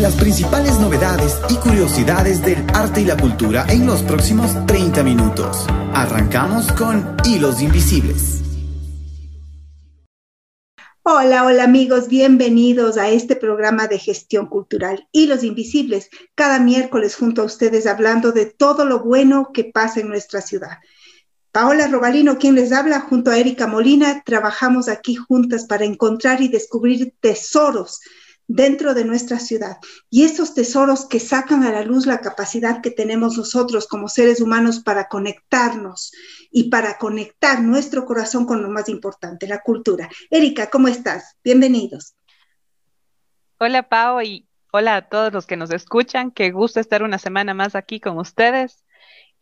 Las principales novedades y curiosidades del arte y la cultura en los próximos 30 minutos. Arrancamos con Hilos Invisibles. Hola, hola amigos, bienvenidos a este programa de gestión cultural Hilos Invisibles, cada miércoles junto a ustedes hablando de todo lo bueno que pasa en nuestra ciudad. Paola Robalino, quien les habla, junto a Erika Molina, trabajamos aquí juntas para encontrar y descubrir tesoros dentro de nuestra ciudad. Y esos tesoros que sacan a la luz la capacidad que tenemos nosotros como seres humanos para conectarnos y para conectar nuestro corazón con lo más importante, la cultura. Erika, ¿cómo estás? Bienvenidos. Hola, Pao, y hola a todos los que nos escuchan. Qué gusto estar una semana más aquí con ustedes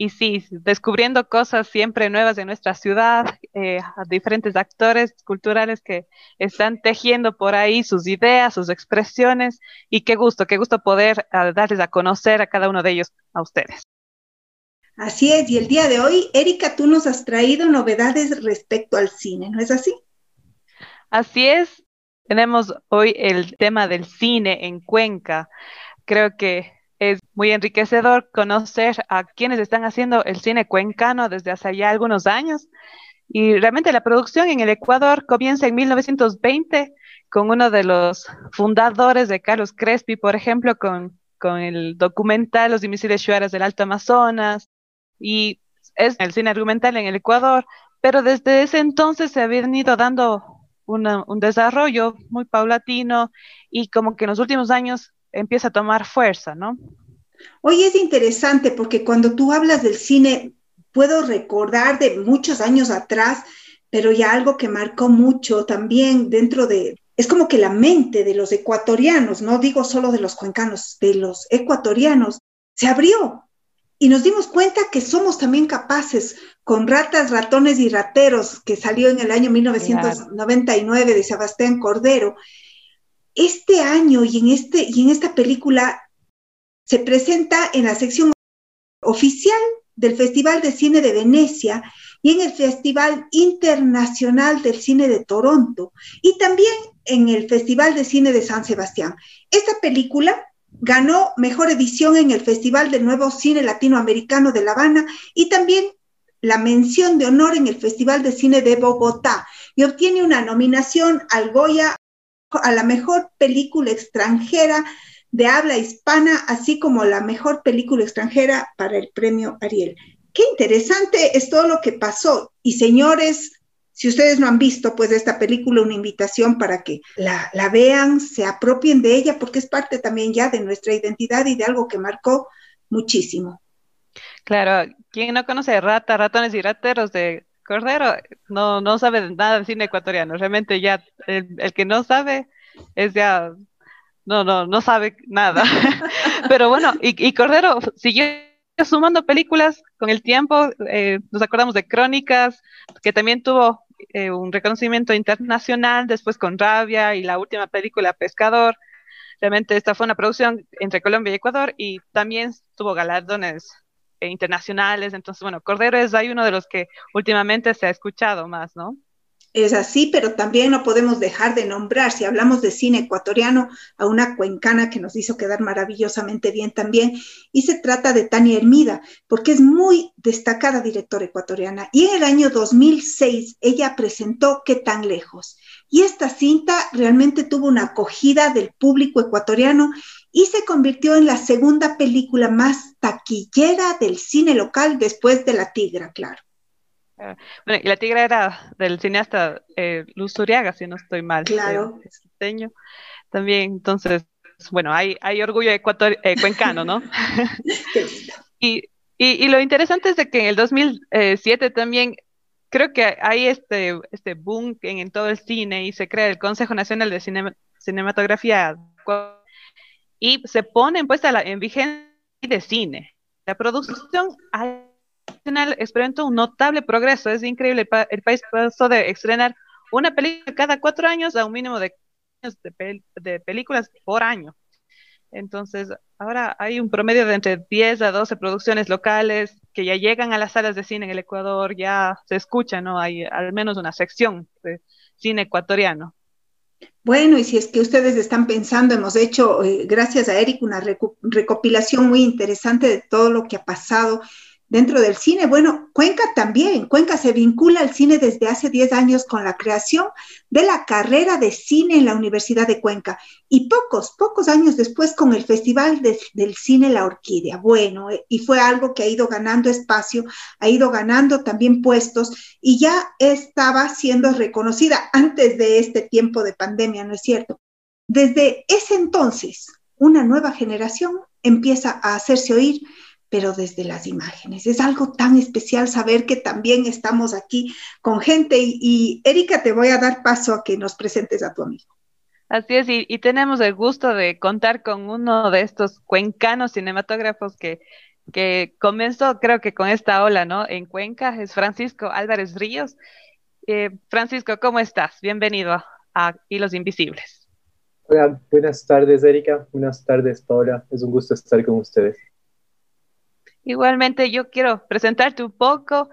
y sí, descubriendo cosas siempre nuevas de nuestra ciudad, eh, diferentes actores culturales que están tejiendo por ahí sus ideas, sus expresiones, y qué gusto, qué gusto poder darles a conocer a cada uno de ellos a ustedes. Así es, y el día de hoy, Erika, tú nos has traído novedades respecto al cine, ¿no es así? Así es, tenemos hoy el tema del cine en Cuenca. Creo que es muy enriquecedor conocer a quienes están haciendo el cine cuencano desde hace ya algunos años. Y realmente la producción en el Ecuador comienza en 1920 con uno de los fundadores de Carlos Crespi, por ejemplo, con, con el documental Los Invisibles Shuaras del Alto Amazonas. Y es el cine argumental en el Ecuador, pero desde ese entonces se ha venido dando un desarrollo muy paulatino y como que en los últimos años empieza a tomar fuerza, ¿no? Hoy es interesante porque cuando tú hablas del cine, puedo recordar de muchos años atrás, pero ya algo que marcó mucho también dentro de, es como que la mente de los ecuatorianos, no digo solo de los cuencanos, de los ecuatorianos, se abrió y nos dimos cuenta que somos también capaces con ratas, ratones y rateros, que salió en el año 1999 de Sebastián Cordero, este año y en, este, y en esta película se presenta en la sección oficial del Festival de Cine de Venecia y en el Festival Internacional del Cine de Toronto y también en el Festival de Cine de San Sebastián. Esta película ganó mejor edición en el Festival del Nuevo Cine Latinoamericano de La Habana y también la mención de honor en el Festival de Cine de Bogotá y obtiene una nominación al Goya a la mejor película extranjera de habla hispana, así como la mejor película extranjera para el premio Ariel. Qué interesante es todo lo que pasó. Y señores, si ustedes no han visto pues esta película, una invitación para que la, la vean, se apropien de ella, porque es parte también ya de nuestra identidad y de algo que marcó muchísimo. Claro, ¿quién no conoce Rata, Ratones y Rateros de Cordero no, no sabe nada de cine ecuatoriano. Realmente ya el, que no sabe es ya, no, no, no sabe nada. Pero bueno, y, Cordero siguió sumando películas con el tiempo. Eh, nos acordamos de Crónicas, que también tuvo eh, un reconocimiento internacional, después con Rabia y la última película Pescador. Realmente esta fue una producción entre Colombia y Ecuador y también tuvo galardones internacionales. Entonces, bueno, Cordero es uno de los que últimamente se ha escuchado más, ¿no? Es así, pero también no podemos dejar de nombrar, si hablamos de cine ecuatoriano, a una cuencana que nos hizo quedar maravillosamente bien también, y se trata de Tania Hermida, porque es muy destacada directora ecuatoriana. Y en el año 2006 ella presentó Qué tan lejos. Y esta cinta realmente tuvo una acogida del público ecuatoriano y se convirtió en la segunda película más taquillera del cine local después de La Tigra, claro. Ah, bueno, y La Tigra era del cineasta eh, Luz Uriaga, si no estoy mal. Claro. También, entonces, bueno, hay, hay orgullo ecuator eh, cuencano, ¿no? y, y, lo interesante es de que en el 2007 también creo que hay este, este boom en, en, todo el cine y se crea el Consejo Nacional de Cinematografía y se pone en puesta en vigencia de cine. La producción nacional experimentó un notable progreso, es increíble. El, país pasó de estrenar una película cada cuatro años a un mínimo de, de, películas por año. Entonces, ahora hay un promedio de entre 10 a 12 producciones locales que ya llegan a las salas de cine en el Ecuador, ya se escucha, ¿no? Hay al menos una sección de cine ecuatoriano. Bueno, y si es que ustedes están pensando, hemos hecho, eh, gracias a Eric, una recopilación muy interesante de todo lo que ha pasado dentro del cine. Bueno, Cuenca también. Cuenca se vincula al cine desde hace 10 años con la creación de la carrera de cine en la Universidad de Cuenca y pocos, pocos años después con el Festival del Cine La Orquídea. Bueno, eh, y fue algo que ha ido ganando espacio, ha ido ganando también puestos y ya estaba siendo reconocida antes de este tiempo de pandemia, ¿no es cierto? Desde ese entonces, una nueva generación empieza a hacerse oír pero desde las imágenes. Es algo tan especial saber que también estamos aquí con gente y, Erika, te voy a dar paso a que nos presentes a tu amigo. Así es, y, tenemos el gusto de contar con uno de estos cuencanos cinematógrafos que, que comenzó, creo que con esta ola, ¿no? En Cuenca, es Francisco Álvarez Ríos. Eh, Francisco, ¿cómo estás? Bienvenido a Hilos Invisibles. Hola, buenas tardes, Erika. Buenas tardes, Paola. Es un gusto estar con ustedes. Igualmente, yo quiero presentarte un poco.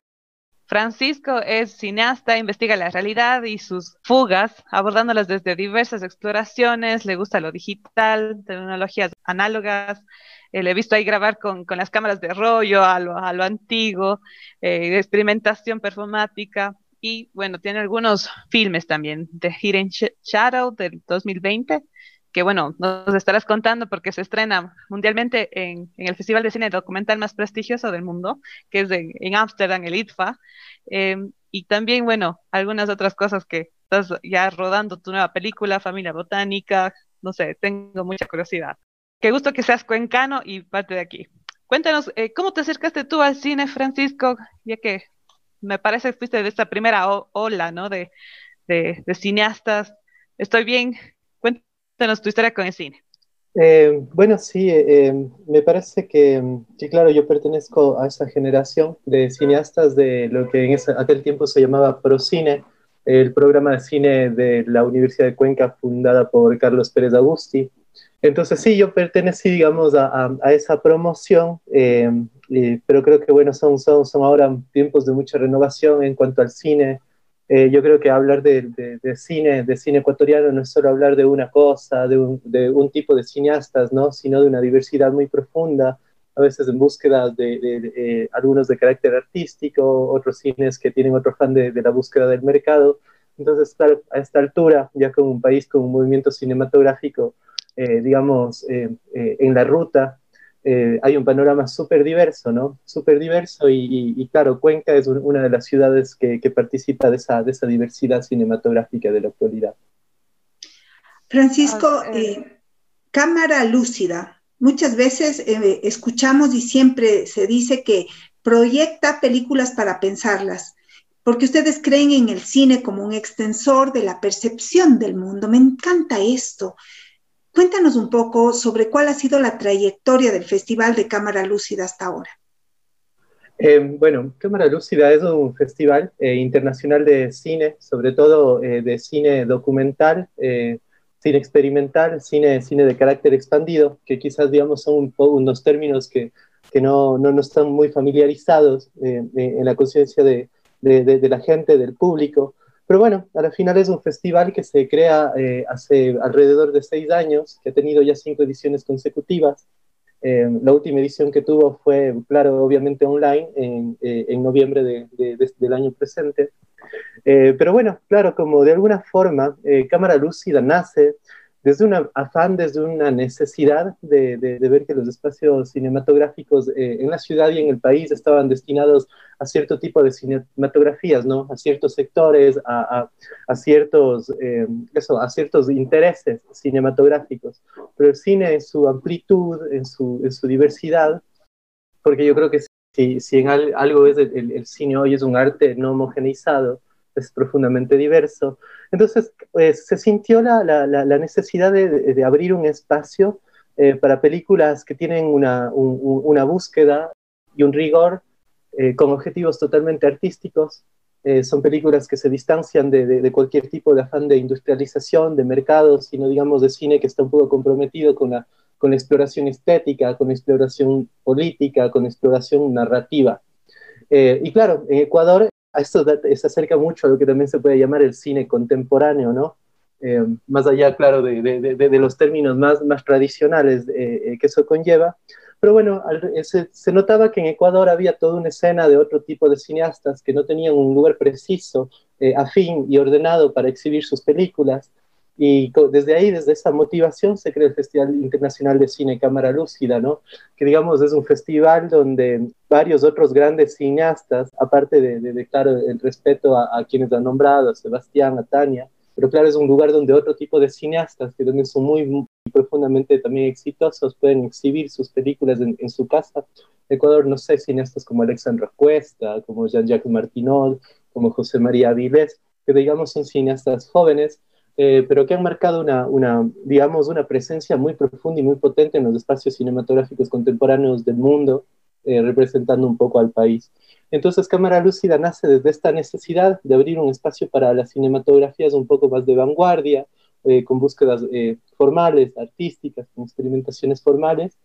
Francisco es cineasta, investiga la realidad y sus fugas, abordándolas desde diversas exploraciones, le gusta lo digital, tecnologías análogas, eh, le he visto ahí grabar con, las cámaras de rollo a lo, antiguo, eh, experimentación performática y bueno, tiene algunos filmes también, The Hidden Shadow del 2020, que bueno, nos estarás contando porque se estrena mundialmente en, el Festival de Cine Documental más prestigioso del mundo, que es en Ámsterdam, el ITFA. Em, y también, bueno, algunas otras cosas que estás ya rodando tu nueva película, Familia Botánica, no sé, tengo mucha curiosidad. Qué gusto que seas cuencano y parte de aquí. Cuéntanos, eh, ¿cómo te acercaste tú al cine, Francisco? Ya que me parece que fuiste de esta primera ola, ¿no? De, de, de cineastas. ¿Estoy bien? Cuéntanos tu historia con el cine. Eh, bueno, sí, eh, eh, me parece que, sí, claro, yo pertenezco a esa generación de cineastas de lo que en ese, aquel tiempo se llamaba Procine, el programa de cine de la Universidad de Cuenca fundada por Carlos Pérez Agusti. Entonces sí, yo pertenecí, digamos, a, a, esa promoción, pero creo que, bueno, son, son, son ahora tiempos de mucha renovación en cuanto al cine, eh, yo creo que hablar de, cine, de cine ecuatoriano no es solo hablar de una cosa, de un, tipo de cineastas, ¿no? sino de una diversidad muy profunda, a veces en búsqueda de, eh, algunos de carácter artístico, otros cines que tienen otro fan de, la búsqueda del mercado. Entonces, a esta altura, ya como un país con un movimiento cinematográfico, eh, digamos, en la ruta, eh, hay un panorama súper diverso, ¿no? Súper diverso y, claro, Cuenca es una de las ciudades que, participa de esa, de esa diversidad cinematográfica de la actualidad. Francisco, ah, eh, eh, cámara lúcida. Muchas veces escuchamos y siempre se dice que proyecta películas para pensarlas, porque ustedes creen en el cine como un extensor de la percepción del mundo. Me encanta esto. Cuéntanos un poco sobre cuál ha sido la trayectoria del Festival de Cámara Lúcida hasta ahora. Eh, bueno, Cámara Lúcida es un festival eh, internacional de cine, sobre todo eh, de cine documental, cine experimental, cine, cine de carácter expandido, que quizás digamos son unos términos que, que no, no, no, están muy familiarizados en la conciencia de, de, de, la gente, del público. Pero bueno, al final es un festival que se crea eh, hace alrededor de seis años, que ha tenido ya cinco ediciones consecutivas. Eh, la última edición que tuvo fue, claro, obviamente online en, eh, en noviembre de, del año presente. pero bueno, claro, como de alguna forma Cámara Lúcida nace desde un afán, desde una necesidad de, ver que los espacios cinematográficos eh, en la ciudad y en el país estaban destinados a cierto tipo de cinematografías, ¿no? A ciertos sectores, a, ciertos, eh, eso, a ciertos intereses cinematográficos. Pero el cine en su amplitud, en su, en su diversidad, porque yo creo que si, si en algo es el, el cine hoy es un arte no homogeneizado, es profundamente diverso. Entonces, pues, se sintió la, la, la necesidad de, de, abrir un espacio eh, para películas que tienen una, una búsqueda y un rigor eh, con objetivos totalmente artísticos. Eh, son películas que se distancian de, de, cualquier tipo de afán de industrialización, de mercado, sino digamos de cine que está un poco comprometido con la, con la exploración estética, con la exploración política, con la exploración narrativa. y claro, en Ecuador esto se acerca mucho a lo que también se puede llamar el cine contemporáneo, ¿no? eh, más allá, claro, de, de, los términos más, más tradicionales eh, que eso conlleva. Pero bueno, se, se, notaba que en Ecuador había toda una escena de otro tipo de cineastas que no tenían un lugar preciso, afín y ordenado para exhibir sus películas. Y desde ahí, desde esa motivación, se crea el Festival Internacional de Cine Cámara Lúcida, ¿no? Que digamos es un festival donde varios otros grandes cineastas, aparte de, de, claro, el respeto a, quienes han nombrado, a Sebastián, a Tania, pero claro, es un lugar donde otro tipo de cineastas, que también son muy, muy profundamente también exitosos, pueden exhibir sus películas en, en su casa. Ecuador, no sé, cineastas como Alexandra Cuesta, como Jean-Jacques Martinol, como José María Viles, que digamos son cineastas jóvenes, eh, pero que han marcado una, una, digamos, una presencia muy profunda y muy potente en los espacios cinematográficos contemporáneos del mundo, eh, representando un poco al país. Entonces, Cámara Lúcida nace desde esta necesidad de abrir un espacio para las cinematografías un poco más de vanguardia, eh, con búsquedas formales, artísticas, con experimentaciones formales.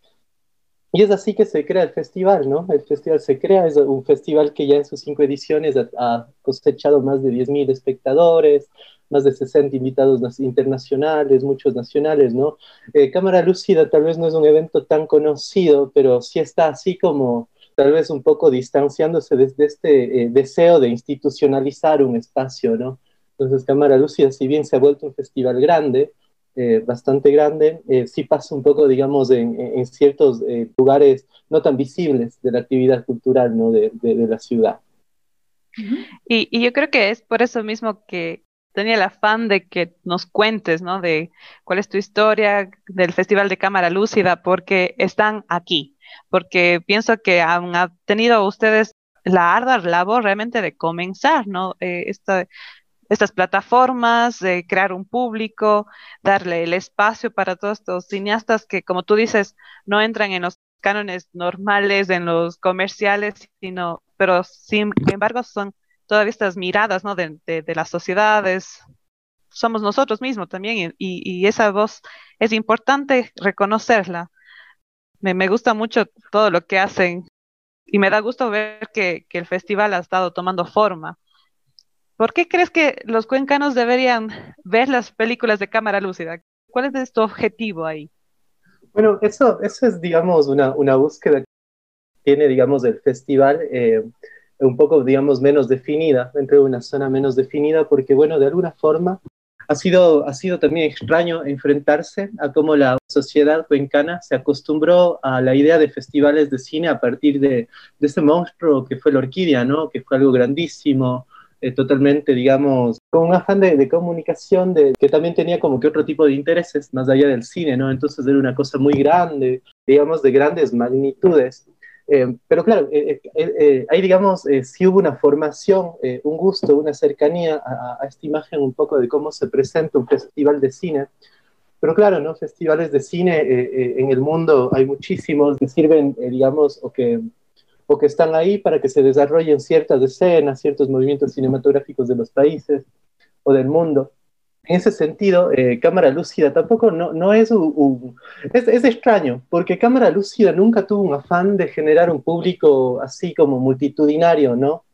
Y es así que se crea el festival, ¿no? El festival se crea, es un festival que ya en sus cinco ediciones ha, ha cosechado más de 10.000 espectadores, más de 60 invitados internacionales, muchos nacionales, ¿no? Eh, Cámara Lúcida tal vez no es un evento tan conocido, pero sí está así como tal vez un poco distanciándose desde este eh, deseo de institucionalizar un espacio, ¿no? Entonces Cámara Lúcida, si bien se ha vuelto un festival grande, eh, bastante grande, sí pasa un poco, digamos, en, ciertos lugares no tan visibles de la actividad cultural, ¿no? De, la ciudad. Y, y, yo creo que es por eso mismo que, tenía el afán de que nos cuentes, ¿no? De cuál es tu historia del Festival de Cámara Lúcida, porque están aquí, porque pienso que han, tenido ustedes la ardua labor realmente de comenzar, ¿no? Eh, estas plataformas, de crear un público, darle el espacio para todos estos cineastas que, como tú dices, no entran en los cánones normales, en los comerciales, sino, pero sin embargo son todavía estas miradas ¿no? de, de, las sociedades, somos nosotros mismos también y, esa voz es importante reconocerla. Me, me, gusta mucho todo lo que hacen y me da gusto ver que, que, el festival ha estado tomando forma. ¿Por qué crees que los cuencanos deberían ver las películas de cámara lúcida? ¿Cuál es tu objetivo ahí? Bueno, eso, eso es, digamos, una, una búsqueda que tiene, digamos, el festival. Eh, un poco, digamos, menos definida, dentro de una zona menos definida, porque, bueno, de alguna forma ha sido, ha sido también extraño enfrentarse a cómo la sociedad cuencana se acostumbró a la idea de festivales de cine a partir de, de ese monstruo que fue la orquídea, ¿no? Que fue algo grandísimo, eh, totalmente, digamos, con un afán de, comunicación de, que también tenía como que otro tipo de intereses más allá del cine, ¿no? Entonces era una cosa muy grande, digamos, de grandes magnitudes. Eh, pero claro, eh, ahí digamos, sí hubo una formación, un gusto, una cercanía a, esta imagen un poco de cómo se presenta un festival de cine. Pero claro, ¿no? Festivales de cine en el mundo hay muchísimos que sirven, digamos, o que, o que están ahí para que se desarrollen ciertas escenas, ciertos movimientos cinematográficos de los países o del mundo en ese sentido, eh, Cámara Lúcida tampoco no, no es, un, es, es, extraño, porque Cámara Lúcida nunca tuvo un afán de generar un público así como multitudinario, ¿no?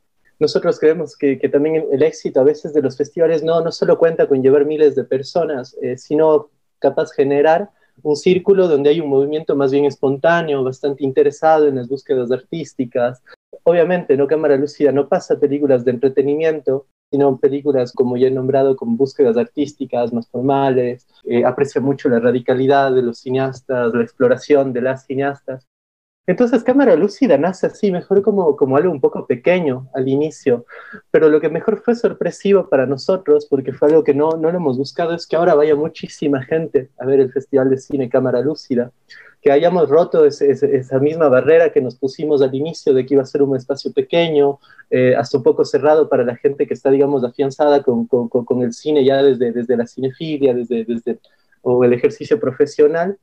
Nosotros creemos que, que también el éxito a veces de los festivales no, no solo cuenta con llevar miles de personas, eh, sino capaz generar un círculo donde hay un movimiento más bien espontáneo, bastante interesado en las búsquedas artísticas. Obviamente, ¿no? Cámara Lúcida no pasa películas de entretenimiento, sino películas, como ya he nombrado, con búsquedas artísticas más formales. Eh, aprecia mucho la radicalidad de los cineastas, la exploración de las cineastas. Entonces, Cámara Lúcida nace así, mejor como, como algo un poco pequeño al inicio, pero lo que mejor fue sorpresivo para nosotros, porque fue algo que no, no lo hemos buscado, es que ahora vaya muchísima gente a ver el Festival de Cine Cámara Lúcida. Que hayamos roto esa misma barrera que nos pusimos al inicio de que iba a ser un espacio pequeño, eh, hasta un poco cerrado para la gente que está, digamos, afianzada con, con, con el cine ya desde, desde la cinefilia, desde, desde o el ejercicio profesional.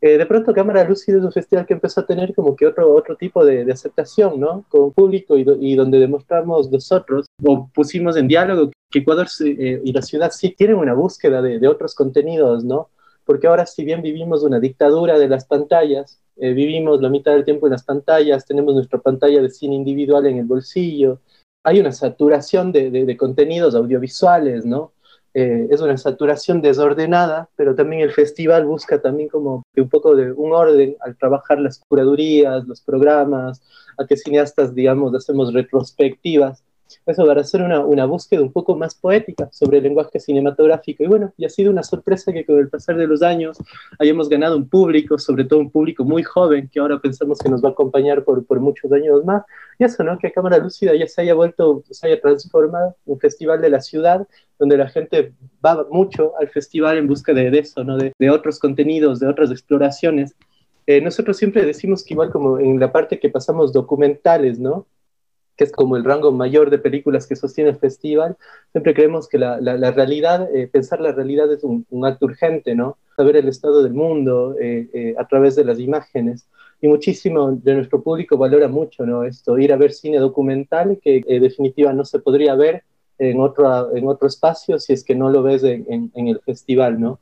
Eh, de pronto Cámara Lúcida es un festival que empezó a tener como que otro, otro tipo de, de aceptación, ¿no? Con público y, y, donde demostramos nosotros o pusimos en diálogo que Ecuador eh, y la ciudad sí tienen una búsqueda de, de otros contenidos, ¿no? porque ahora si bien vivimos una dictadura de las pantallas, eh, vivimos la mitad del tiempo en las pantallas, tenemos nuestra pantalla de cine individual en el bolsillo, hay una saturación de, de, contenidos audiovisuales, ¿no? Eh, es una saturación desordenada, pero también el festival busca también como un poco de un orden al trabajar las curadurías, los programas, a que cineastas, digamos, hacemos retrospectivas eso para hacer una, una, búsqueda un poco más poética sobre el lenguaje cinematográfico. Y bueno, y ha sido una sorpresa que con el pasar de los años hayamos ganado un público, sobre todo un público muy joven, que ahora pensamos que nos va a acompañar por, por muchos años más. Y eso, ¿no? Que Cámara Lúcida ya se haya vuelto, se haya transformado un festival de la ciudad, donde la gente va mucho al festival en busca de, eso, ¿no? De, de, otros contenidos, de otras exploraciones. Eh, nosotros siempre decimos que igual como en la parte que pasamos documentales, ¿no? Que es como el rango mayor de películas que sostiene el festival, siempre creemos que la, la, realidad, eh, pensar la realidad es un, acto urgente, ¿no? Saber el estado del mundo eh, eh, a través de las imágenes. Y muchísimo de nuestro público valora mucho, ¿no? Esto, ir a ver cine documental que en definitiva no se podría ver en otro, en otro espacio si es que no lo ves en, en el festival, ¿no?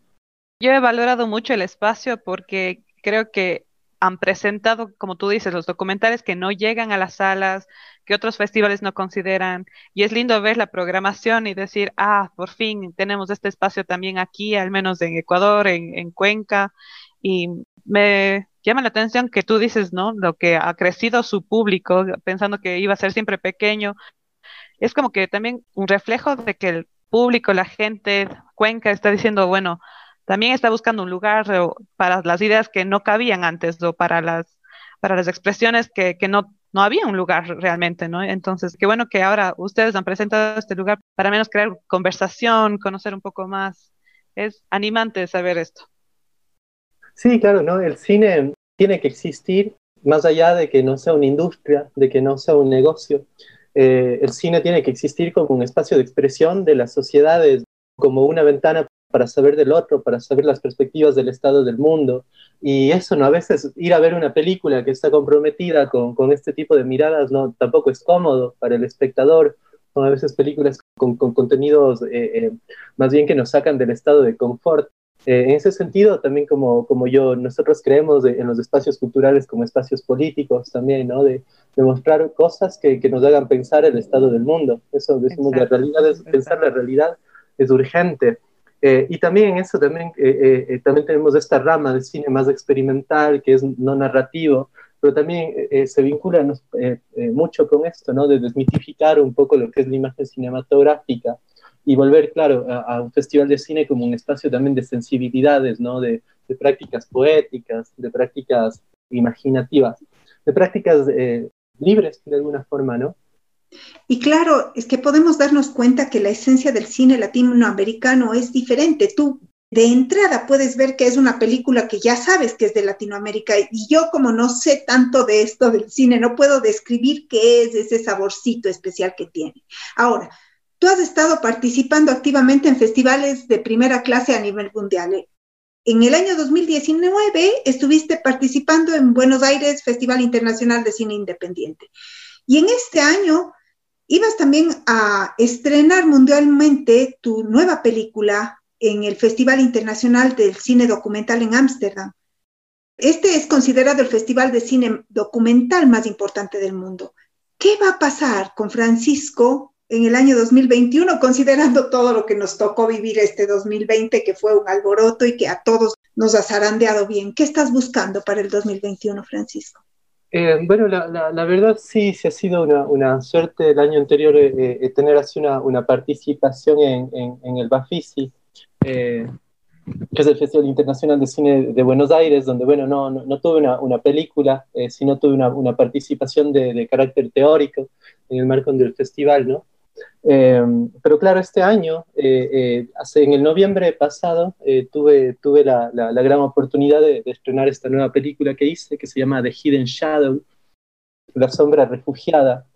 Yo he valorado mucho el espacio porque creo que han presentado, como tú dices, los documentales que no llegan a las salas, que otros festivales no consideran. Y es lindo ver la programación y decir, ah, por fin tenemos este espacio también aquí, al menos en Ecuador, en, Cuenca. Y me llama la atención que tú dices, ¿no? Lo que ha crecido su público, pensando que iba a ser siempre pequeño. Es como que también un reflejo de que el público, la gente, Cuenca está diciendo, bueno, también está buscando un lugar para las ideas que no cabían antes o para las, para las expresiones que, que no, no había un lugar realmente, ¿no? Entonces, qué bueno que ahora ustedes han presentado este lugar para menos crear conversación, conocer un poco más. Es animante saber esto. Sí, claro, ¿no? El cine tiene que existir más allá de que no sea una industria, de que no sea un negocio. Eh, el cine tiene que existir como un espacio de expresión de las sociedades, como una ventana para saber del otro, para saber las perspectivas del estado del mundo. Y eso, ¿no? A veces ir a ver una película que está comprometida con, con este tipo de miradas, ¿no? Tampoco es cómodo para el espectador. Son a veces películas con, con contenidos eh, eh, más bien que nos sacan del estado de confort. Eh, en ese sentido, también como, como yo, nosotros creemos en los espacios culturales como espacios políticos también, ¿no? De, de mostrar cosas que, que, nos hagan pensar el estado del mundo. Eso decimos, la realidad es, pensar la realidad es urgente. Eh, y también eso, también, eh, eh, también tenemos esta rama de cine más experimental, que es no narrativo, pero también se vincula mucho con esto, ¿no? De desmitificar un poco lo que es la imagen cinematográfica y volver, claro, a, un festival de cine como un espacio también de sensibilidades, ¿no? De, de prácticas poéticas, de prácticas imaginativas, de prácticas libres de alguna forma, ¿no? Y claro, es que podemos darnos cuenta que la esencia del cine latinoamericano es diferente. Tú de entrada puedes ver que es una película que ya sabes que es de Latinoamérica y yo como no sé tanto de esto del cine, no puedo describir qué es ese saborcito especial que tiene. Ahora, tú has estado participando activamente en festivales de primera clase a nivel mundial. En el año 2019 estuviste participando en Buenos Aires Festival Internacional de Cine Independiente. Y en este año ibas también a estrenar mundialmente tu nueva película en el Festival Internacional del Cine Documental en Ámsterdam. Este es considerado el festival de cine documental más importante del mundo. ¿Qué va a pasar con Francisco en el año 2021, considerando todo lo que nos tocó vivir este 2020, que fue un alboroto y que a todos nos ha zarandeado bien? ¿Qué estás buscando para el 2021, Francisco? Eh, bueno, la, la, verdad sí, sí ha sido una, una suerte el año anterior eh, eh, tener así una, una participación en, en, el Bafisi, que es el Festival Internacional de Cine de Buenos Aires, donde, bueno, no, no, tuve una, una película, sino tuve una, una participación de, de, carácter teórico en el marco del festival, ¿no? Em, pero claro, este año, eh, eh, hace, en el noviembre pasado, eh, tuve, tuve la, la, gran oportunidad de, estrenar esta nueva película que hice, que se llama The Hidden Shadow, La Sombra Refugiada,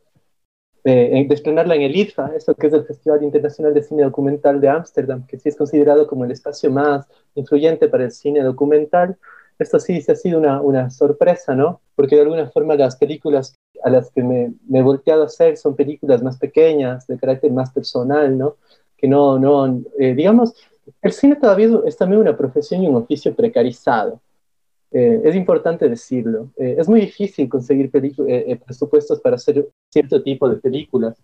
de estrenarla en el IFA, eso que es el Festival Internacional de Cine Documental de Ámsterdam, que sí es considerado como el espacio más influyente para el cine documental. Esto sí, sí ha sido una, una sorpresa, ¿no? Porque de alguna forma las películas a las que me, me he volteado a hacer son películas más pequeñas, de carácter más personal, ¿no? Que no, no, eh, digamos, el cine todavía es también una profesión y un oficio precarizado. Eh, es importante decirlo. Eh, es muy difícil conseguir presupuestos para hacer cierto tipo de películas.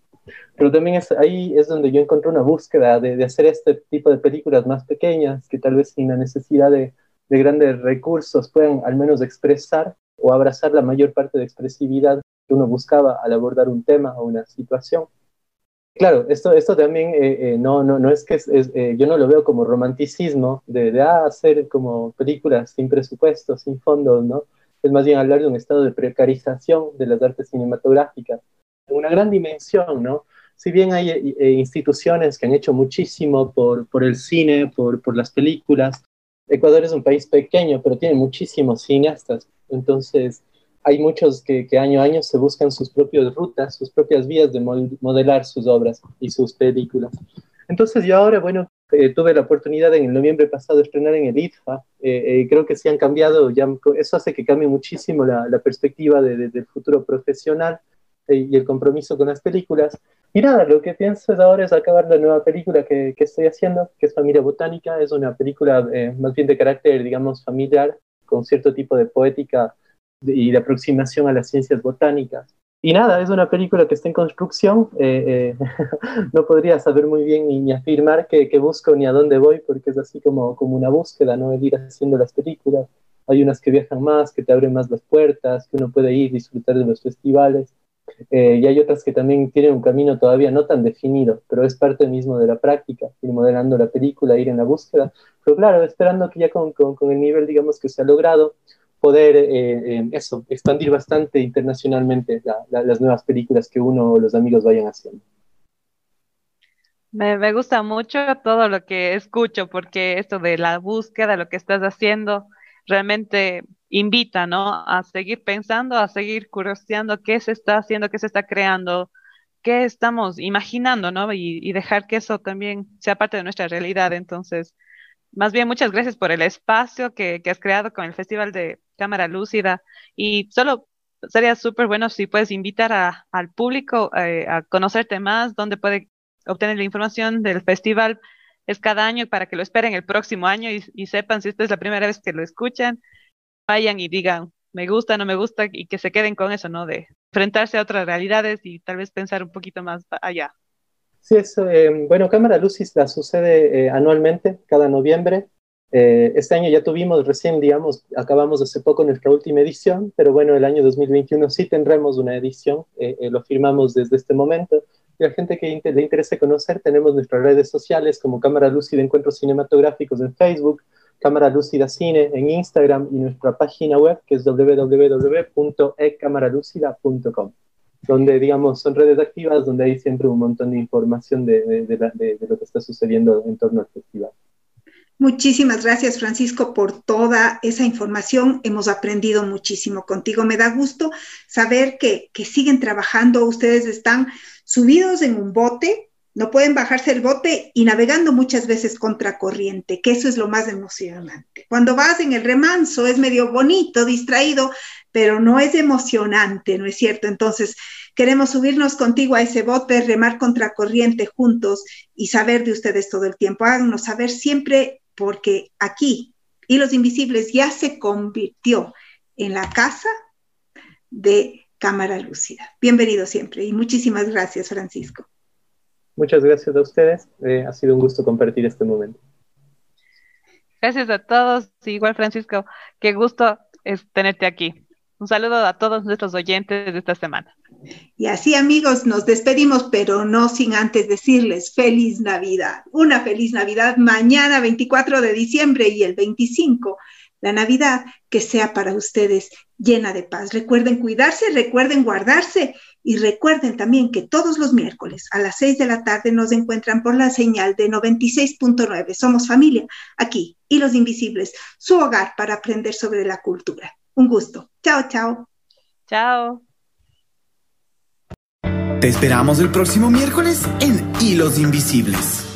Pero también es, ahí es donde yo encontré una búsqueda de, de, hacer este tipo de películas más pequeñas, que tal vez sin la necesidad de, de grandes recursos puedan al menos expresar o abrazar la mayor parte de expresividad que uno buscaba al abordar un tema o una situación. Claro, esto, esto también eh, eh, no, no, no es que eh, yo no lo veo como romanticismo de, de ah, hacer como películas sin presupuesto, sin fondos, ¿no? Es más bien hablar de un estado de precarización de las artes cinematográficas, una gran dimensión, ¿no? Si bien hay instituciones que han hecho muchísimo por, por el cine, por, por las películas, Ecuador es un país pequeño, pero tiene muchísimos cineastas, entonces hay muchos que, año a año se buscan sus propias rutas, sus propias vías de modelar sus obras y sus películas. Entonces yo ahora, bueno, eh, tuve la oportunidad en el noviembre pasado de estrenar en el ITFA. Eh, eh, creo que sí han cambiado, ya, eso hace que cambie muchísimo la, perspectiva del futuro profesional y el compromiso con las películas. Y nada, lo que pienso ahora es acabar la nueva película que, que estoy haciendo, que es Familia Botánica. Es una película más bien de carácter, digamos, familiar, con cierto tipo de poética y de aproximación a las ciencias botánicas. Y nada, es una película que está en construcción. Eh, eh, no podría saber muy bien ni, afirmar qué, busco ni a dónde voy, porque es así como, como una búsqueda, ¿no? El ir haciendo las películas. Hay unas que viajan más, que te abren más las puertas, que uno puede ir, disfrutar de los festivales. Eh, y hay otras que también tienen un camino todavía no tan definido, pero es parte mismo de la práctica, ir modelando la película, ir en la búsqueda. Pero claro, esperando que ya con, con, con el nivel, digamos, que se ha logrado, poder eh, eh, eso, expandir bastante internacionalmente las nuevas películas que uno o los amigos vayan haciendo. Me, me, gusta mucho todo lo que escucho, porque esto de la búsqueda, lo que estás haciendo, realmente invita, ¿no? A seguir pensando, a seguir curioseando qué se está haciendo, qué se está creando, qué estamos imaginando, ¿no? Y, dejar que eso también sea parte de nuestra realidad. Entonces, más bien, muchas gracias por el espacio que, que has creado con el Festival de cámara lúcida y solo sería súper bueno si puedes invitar a, al público eh, a conocerte más, dónde puede obtener la información del festival. Es cada año para que lo esperen el próximo año y, sepan si esta es la primera vez que lo escuchan, vayan y digan, me gusta, no me gusta, y que se queden con eso, ¿no? De enfrentarse a otras realidades y tal vez pensar un poquito más allá. Sí, es, eh, bueno, Cámara Lúcida sucede eh, anualmente, cada noviembre. Eh, este año ya tuvimos recién, digamos, acabamos hace poco nuestra última edición, pero bueno, el año 2021 sí tendremos una edición, eh, lo firmamos desde este momento. Y a la gente que le interese conocer, tenemos nuestras redes sociales como Cámara Lúcida Encuentros Cinematográficos en Facebook, Cámara Lúcida Cine en Instagram y nuestra página web que es www.ecamaralucida.com donde, digamos, son redes activas, donde hay siempre un montón de información de, de lo que está sucediendo en torno al festival. Muchísimas gracias, Francisco, por toda esa información. Hemos aprendido muchísimo contigo. Me da gusto saber que, siguen trabajando. Ustedes están subidos en un bote, no pueden bajarse el bote y navegando muchas veces contra corriente, que eso es lo más emocionante. Cuando vas en el remanso es medio bonito, distraído, pero no es emocionante, ¿no es cierto? Entonces, queremos subirnos contigo a ese bote, remar contra corriente juntos y saber de ustedes todo el tiempo. Háganos saber siempre porque aquí y los Invisibles ya se convirtió en la casa de Cámara Lúcida. Bienvenido siempre y muchísimas gracias, Francisco. Muchas gracias a ustedes. Eh, ha sido un gusto compartir este momento. Gracias a todos. igual, Francisco, qué gusto es tenerte aquí. Un saludo a todos nuestros oyentes de esta semana. Y así amigos, nos despedimos, pero no sin antes decirles feliz Navidad. Una feliz Navidad mañana 24 de diciembre y el 25. La Navidad que sea para ustedes llena de paz. Recuerden cuidarse, recuerden guardarse y recuerden también que todos los miércoles a las 6 de la tarde nos encuentran por la señal de 96.9. Somos familia aquí y los invisibles, su hogar para aprender sobre la cultura. Un gusto. Chao, chao. Chao. Te esperamos el próximo miércoles en Hilos Invisibles.